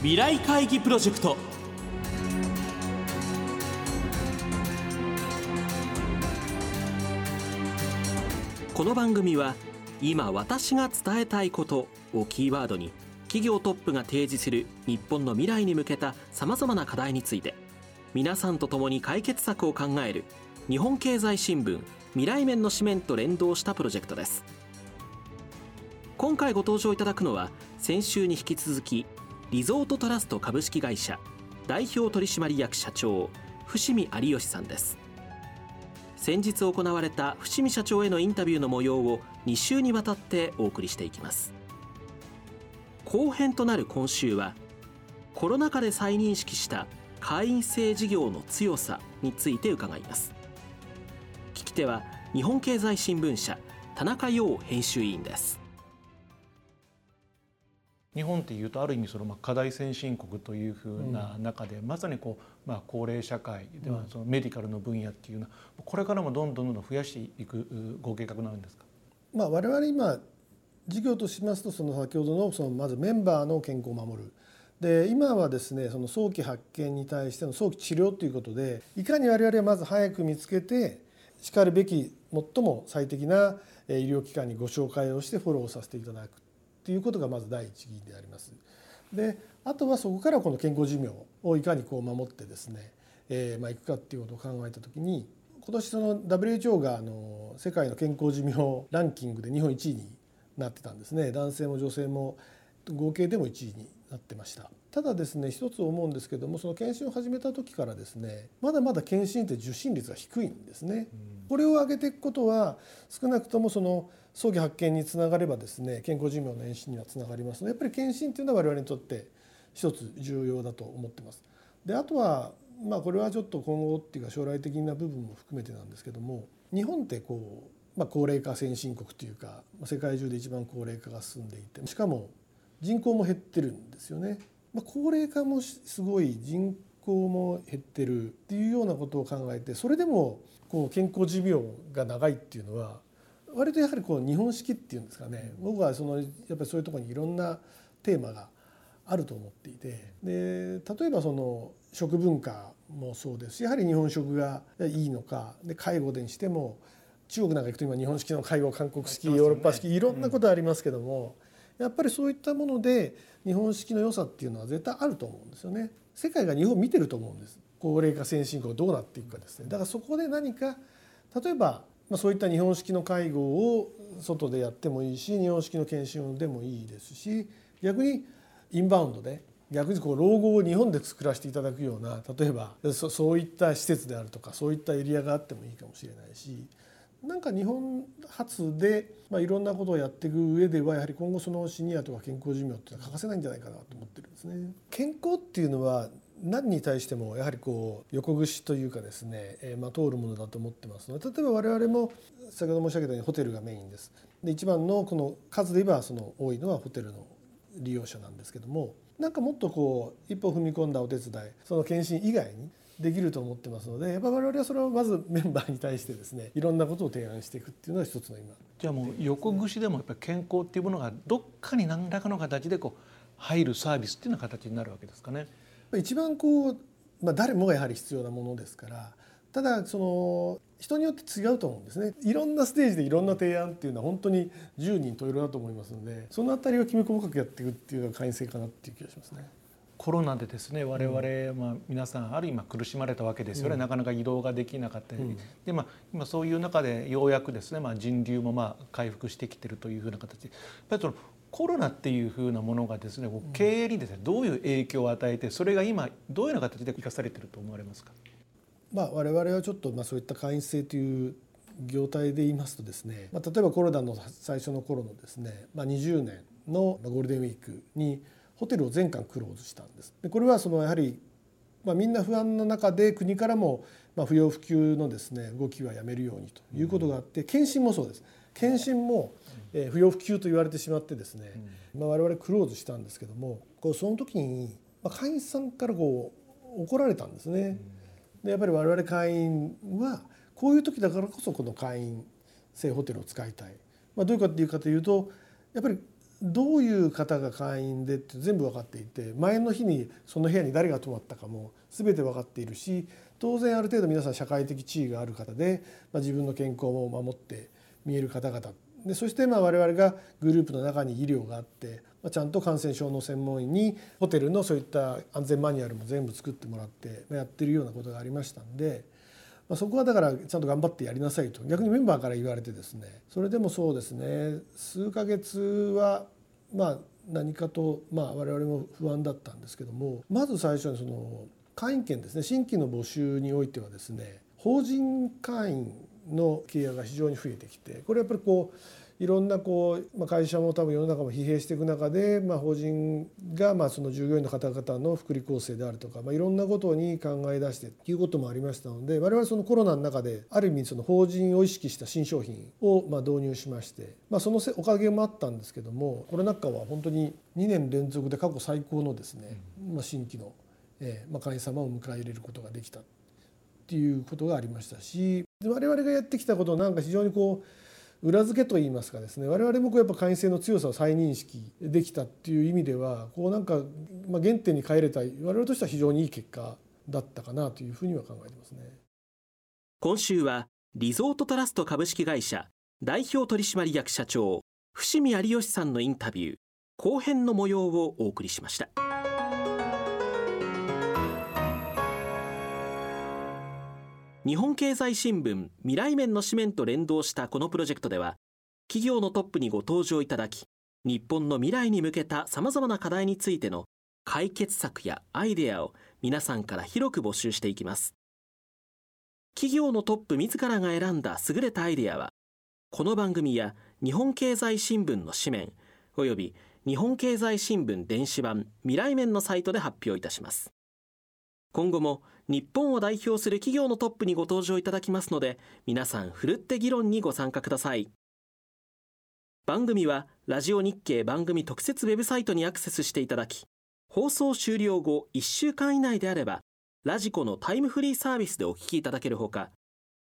未来会議プロジェクト。この番組は今私が伝えたいことをキーワードに企業トップが提示する日本の未来に向けたさまざまな課題について皆さんと共に解決策を考える日本経済新聞未来面の紙面と連動したプロジェクトです。今回ご登場いただくのは先週に引き続きリゾートトラスト株式会社代表取締役社長伏見有吉さんです。先日行われた伏見社長へのインタビューの模様を2週にわたってお送りしていきます。後編となる今週はコロナ禍で再認識した会員制事業の強さについて伺います。聞き手は日本経済新聞社田中陽編集委員です。日本っていうとある意味そのまあ課題先進国というふうな中で、まさにこうまあ高齢社会ではそのメディカルの分野っていうのはこれからもどんどんどんどん増やしていくご計画なんですか？まあ我々今事業としますとその先ほどのそのまずメンバーの健康を守る。で今はですねその早期発見に対しての早期治療ということでいかに我々はまず早く見つけてしかるべき最も最適な医療機関にご紹介をしてフォローさせていただくということがまず第一義であります。であとはそこからこの健康寿命をいかにこう守ってですね、えー、まあいくかっていうことを考えた時に今年その WHO があの世界の健康寿命ランキングで日本1位になってたんですね。男性も女性も合計でも1位になってました。ただですね一つ思うんですけどもその検診を始めた時からですねまだまだ検診って受診率が低いんですね、これを上げていくことは少なくともその早期発見につながればですね健康寿命の延伸にはつながりますのでやっぱり検診っていうのは我々にとって一つ重要だと思ってます。であとはまあこれはちょっと今後っていうか将来的な部分も含めてなんですけども日本ってこう、まあ、高齢化先進国というか世界中で一番高齢化が進んでいてしかも人口も減ってるんですよね。まあ、高齢化もすごい人口も減ってるっていうようなことを考えてそれでもこう健康寿命が長いっていうのは割とやはりこう日本式っていうんですかね。僕はそのやっぱりそういうところにいろんなテーマがあると思っていて。で例えばその食文化もそうですしやはり日本食がいいのかで介護でにしても中国なんか行くと今日本式の介護韓国式ヨーロッパ式いろんなことありますけどもやっぱりそういったもので日本式の良さっていうのは絶対あると思うんですよね。世界が日本を見てると思うんです。高齢化先進国どうなっていくかですね。だからそこで何か例えばまあ、そういった日本式の介護を外でやってもいいし日本式の研修でもいいですし逆にインバウンドで逆にこう老後を日本で作らせていただくような例えばそそういった施設であるとかそういったエリアがあってもいいかもしれないしなんか日本発で、まあ、いろんなことをやっていく上ではやはり今後そのシニアとか健康寿命っていうのは欠かせないんじゃないかなと思ってるんですね。健康っていうのは何に対してもやはりこう横串というかですね、えー、まあ通るものだと思ってますので例えば我々も先ほど申し上げたようにホテルがメインです。で一番のこの数で言えばその多いのはホテルの利用者なんですけどもなんかもっとこう一歩踏み込んだお手伝いその検診以外にできると思ってますのでやっぱ我々はそれをまずメンバーに対してですねいろんなことを提案していくっていうのが一つの今じゃあもう横串でもやっぱり健康っていうものがどっかに何らかの形でこう入るサービスっていうような形になるわけですかね。一番こう、まあ、誰もがやはり必要なものですからただその人によって違うと思うんですねいろんなステージでいろんな提案っていうのは本当に10人十色だと思いますのでその辺りをきめ細かくやっていくっていうのが会員制かなっていう気がしますね。コロナでですね我々、まあ、皆さんある意味苦しまれたわけですよね、うん、なかなか移動ができなかったり、うん、でまあ、今そういう中でようやくですね、まあ、人流もまあ回復してきてるというふうな形で。やっぱりそのコロナっていうふうなものがですね経営にですねどういう影響を与えてそれが今どういうような形で生かされてると思われますか、まあ、我々はちょっとまあそういった会員制という業態で言いますとですね、まあ、例えばコロナの最初の頃のですね、まあ、20年のゴールデンウィークにホテルを全館クローズしたんです。でこれはそのやはりまあ、みんな不安の中で国からもまあ不要不急のですね動きはやめるようにということがあって検診もそうです検診もえ不要不急と言われてしまってですね、まあ、我々クローズしたんですけどもこうその時に、まあ、会員さんからこう怒られたんですね。でやっぱり我々会員はこういう時だからこそこの会員制ホテルを使いたい。まあ、どういうかっていうかというとやっぱりどういう方が会員でって全部分かっていて前の日にその部屋に誰が泊まったかも全て分かっているし当然ある程度皆さん社会的地位がある方で、まあ、自分の健康も守って見える方々でそしてまあ我々がグループの中に医療があって、まあ、ちゃんと感染症の専門医にホテルのそういった安全マニュアルも全部作ってもらってやってるようなことがありましたんで。まあ、そこはだからちゃんと頑張ってやりなさいと。逆にメンバーから言われてですね。それでもそうですね。数ヶ月はまあ何かとまあ我々も不安だったんですけども。まず最初にその会員権ですね。新規の募集においてはですね。法人会員の契約が非常に増えてきて。これやっぱりこういろんなこう、まあ、会社も多分世の中も疲弊していく中で、まあ、法人がまあその従業員の方々の福利厚生であるとか、まあ、いろんなことに考え出してということもありましたので我々そのコロナの中である意味その法人を意識した新商品をまあ導入しまして、まあ、そのおかげもあったんですけどもコロナ禍は本当に2年連続で過去最高のですね、まあ、新規の、えーまあ、会員様を迎え入れることができたっていうことがありましたし我々がやってきたことなんか非常にこう裏付けといいますかですね我々もこうやっぱ会員制の強さを再認識できたっていう意味ではこうなんか、まあ、原点に帰れたい我々としては非常にいい結果だったかなというふうには考えてますね今週はリゾートトラスト株式会社代表取締役社長伏見有吉さんのインタビュー後編の模様をお送りしました。日本経済新聞未来面の紙面と連動したこのプロジェクトでは企業のトップにご登場いただき日本の未来に向けたさまざまな課題についての解決策やアイデアを皆さんから広く募集していきます。企業のトップ自らが選んだ優れたアイデアはこの番組や日本経済新聞の紙面および日本経済新聞電子版未来面のサイトで発表いたします。今後も日本を代表する企業のトップにご登場いただきますので皆さんふるって議論にご参加ください。番組はラジオ日経番組特設ウェブサイトにアクセスしていただき放送終了後1週間以内であればラジコのタイムフリーサービスでお聞きいただけるほか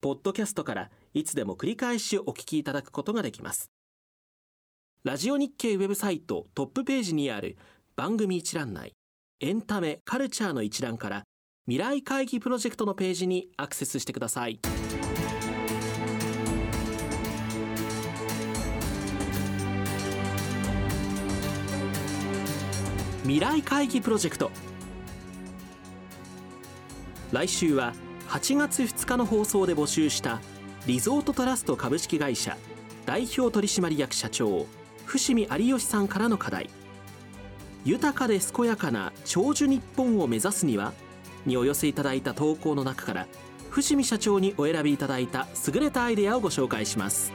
ポッドキャストからいつでも繰り返しお聞きいただくことができます。ラジオ日経ウェブサイトトップページにある番組一覧内エンタメ・カルチャーの一覧から未来会議プロジェクトのページにアクセスしてください。未来会議プロジェクト。来週は8月2日の放送で募集したリゾートトラスト株式会社代表取締役社長伏見有吉さんからの課題。豊かで健やかな長寿日本を目指すにはにお寄せいただいた投稿の中から伏見社長にお選びいただいた優れたアイデアをご紹介します。